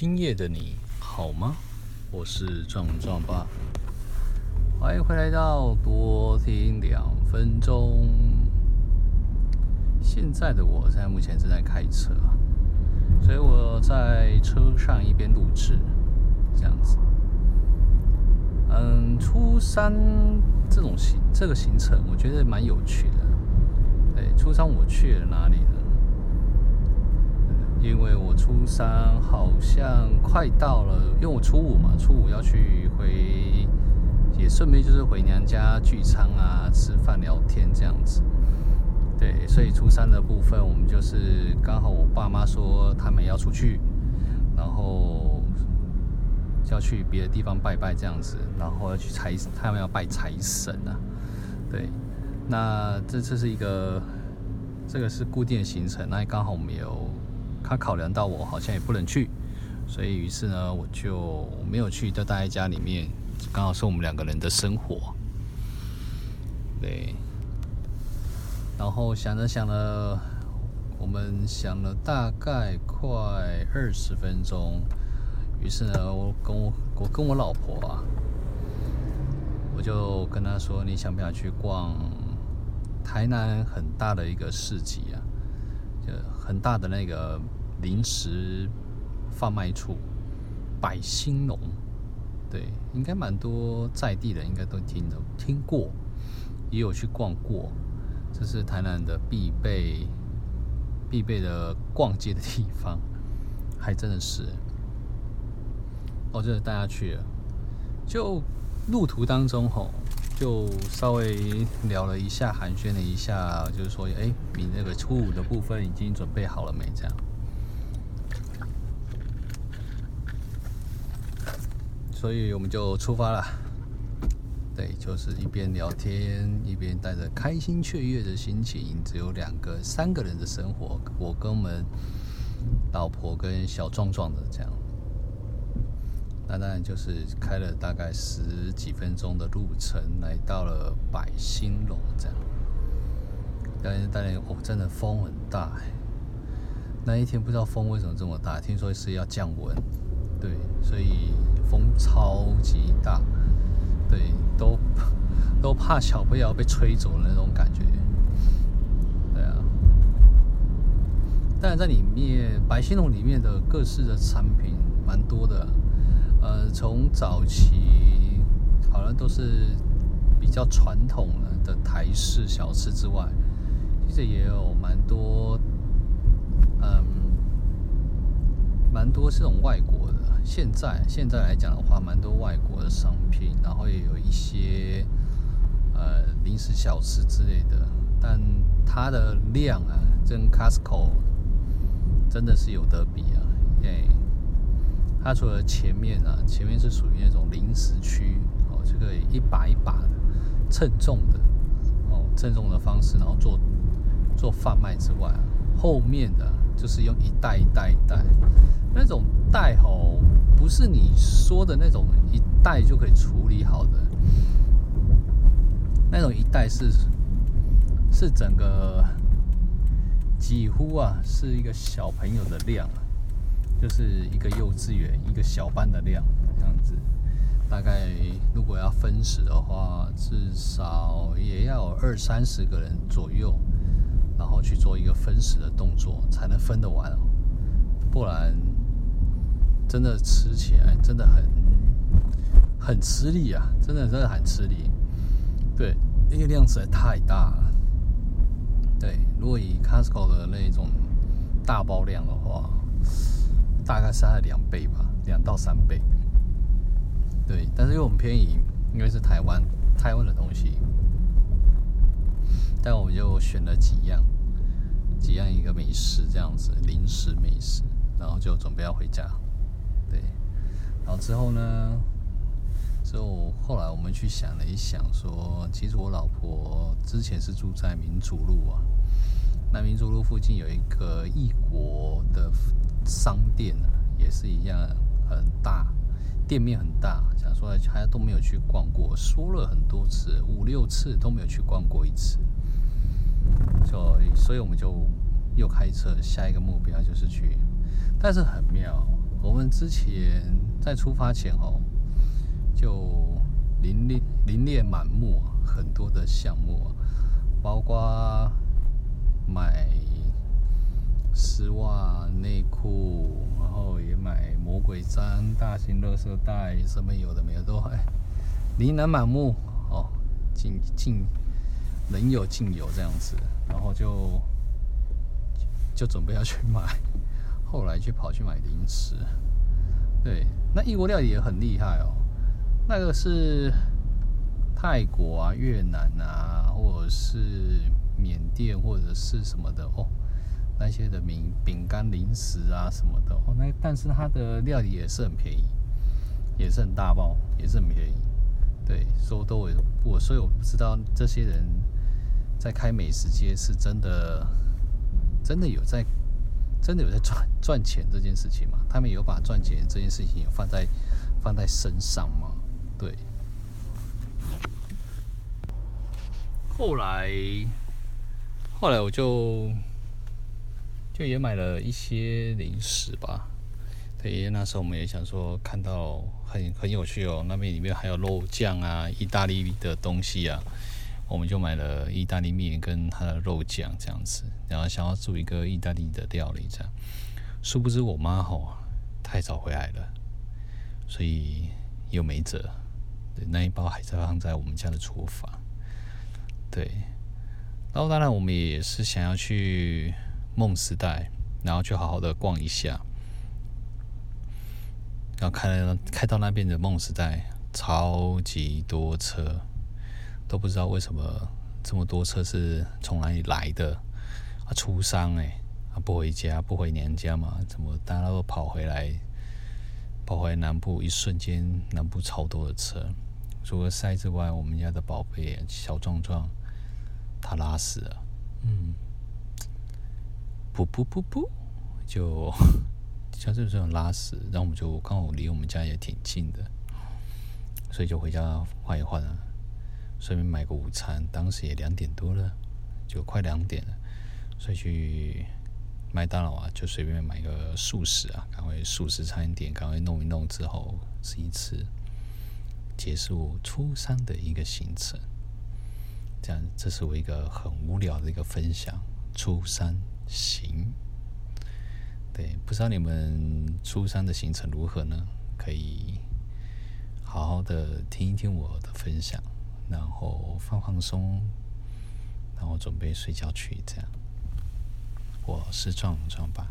今夜的你好吗？我是壮壮爸，欢迎回来到多听两分钟。现在的我现在目前正在开车，所以我在车上一边录制，这样子。嗯，初三这种行这个行程，我觉得蛮有趣的。对，初三我去了哪里呢？因为我初三好像快到了，因为我初五嘛，初五要去回，也顺便就是回娘家聚餐啊，吃饭聊天这样子。对，所以初三的部分，我们就是刚好我爸妈说他们要出去，然后要去别的地方拜拜这样子，然后要去财，他们要拜财神啊。对，那这这是一个，这个是固定行程，那刚好我们有。他考量到我好像也不能去，所以于是呢，我就没有去，就待在家里面，刚好是我们两个人的生活。对，然后想着想了，我们想了大概快二十分钟，于是呢，我跟我我跟我老婆啊，我就跟她说：“你想不想去逛台南很大的一个市集啊？就很大的那个。”临时贩卖处百兴隆，对，应该蛮多在地的，应该都听的听过，也有去逛过。这是台南的必备必备的逛街的地方，还真的是。哦，就是带他去了，就路途当中吼，就稍微聊了一下，寒暄了一下，就是说，哎，你那个初五的部分已经准备好了没？这样。所以我们就出发了，对，就是一边聊天一边带着开心雀跃的心情，只有两个三个人的生活，我跟我们老婆跟小壮壮的这样，那当然就是开了大概十几分钟的路程，来到了百兴隆这样。但是，当然，哦，真的风很大，那一天不知道风为什么这么大，听说是要降温，对，所以。风超级大，对，都都怕小朋友被吹走的那种感觉，对啊。但，在里面百兴隆里面的各式的产品蛮多的，呃，从早期好像都是比较传统的台式小吃之外，其实也有蛮多，嗯，蛮多这种外国的。现在现在来讲的话，蛮多外国的商品，然后也有一些呃零食小吃之类的，但它的量啊，跟 Costco 真的是有得比啊。哎，它除了前面啊，前面是属于那种零食区哦，这个一把一把的称重的哦，称重的方式，然后做做贩卖之外，后面的就是用一袋一袋一袋那种袋吼。不是你说的那种一袋就可以处理好的，那种一袋是是整个几乎啊是一个小朋友的量，就是一个幼稚园一个小班的量这样子。大概如果要分食的话，至少也要二三十个人左右，然后去做一个分食的动作才能分得完，不然。真的吃起来真的很很吃力啊！真的真的很吃力。对，因为量实在太大了。对，如果以 Costco 的那种大包量的话，大概是它的两倍吧，两到三倍。对，但是因为我们便宜，因为是台湾台湾的东西，但我们就选了几样几样一个美食这样子，零食美食，然后就准备要回家。对，然后之后呢？之后后来我们去想了一想说，其实我老婆之前是住在民族路啊，那民族路附近有一个异国的商店，也是一样很大，店面很大。想说还都没有去逛过，说了很多次，五六次都没有去逛过一次。就所以我们就又开车，下一个目标就是去，但是很妙。我们之前在出发前哦，就林列林列满目，很多的项目，包括买丝袜、内裤，然后也买魔鬼毡、大型垃圾袋，什么有的没有都还琳琅满目哦，尽尽人有尽有这样子，然后就就准备要去买。后来去跑去买零食，对，那异国料理也很厉害哦。那个是泰国啊、越南啊，或者是缅甸或者是什么的哦，那些的饼饼干、零食啊什么的哦。那但是它的料理也是很便宜，也是很大包，也是很便宜。对，所以都有我，所以我不知道这些人在开美食街是真的，真的有在。真的有在赚赚钱这件事情吗？他们有把赚钱这件事情放在放在身上吗？对。后来，后来我就就也买了一些零食吧。对，因为那时候我们也想说，看到很很有趣哦，那边里面还有肉酱啊，意大利的东西啊。我们就买了意大利面跟他的肉酱这样子，然后想要做一个意大利的料理这样。殊不知我妈吼太早回来了，所以又没辙。对，那一包还在放在我们家的厨房。对，然后当然我们也是想要去梦时代，然后去好好的逛一下。然后开开到那边的梦时代，超级多车。都不知道为什么这么多车是从哪里来的啊？出伤哎，啊不回家不回娘家嘛？怎么大家都跑回来？跑回南部，一瞬间南部超多的车。除了塞之外，我们家的宝贝小壮壮他拉屎了，嗯，噗噗噗噗，就像这种拉屎，然后我们就刚好离我们家也挺近的，所以就回家换一换了。顺便买个午餐，当时也两点多了，就快两点了，所以去麦当劳啊，就随便买个速食啊，赶快速食餐点，赶快弄一弄之后吃一吃，结束初三的一个行程。这样，这是我一个很无聊的一个分享。初三行，对，不知道你们初三的行程如何呢？可以好好的听一听我的分享。然后放放松，然后准备睡觉去，这样。我是壮壮吧。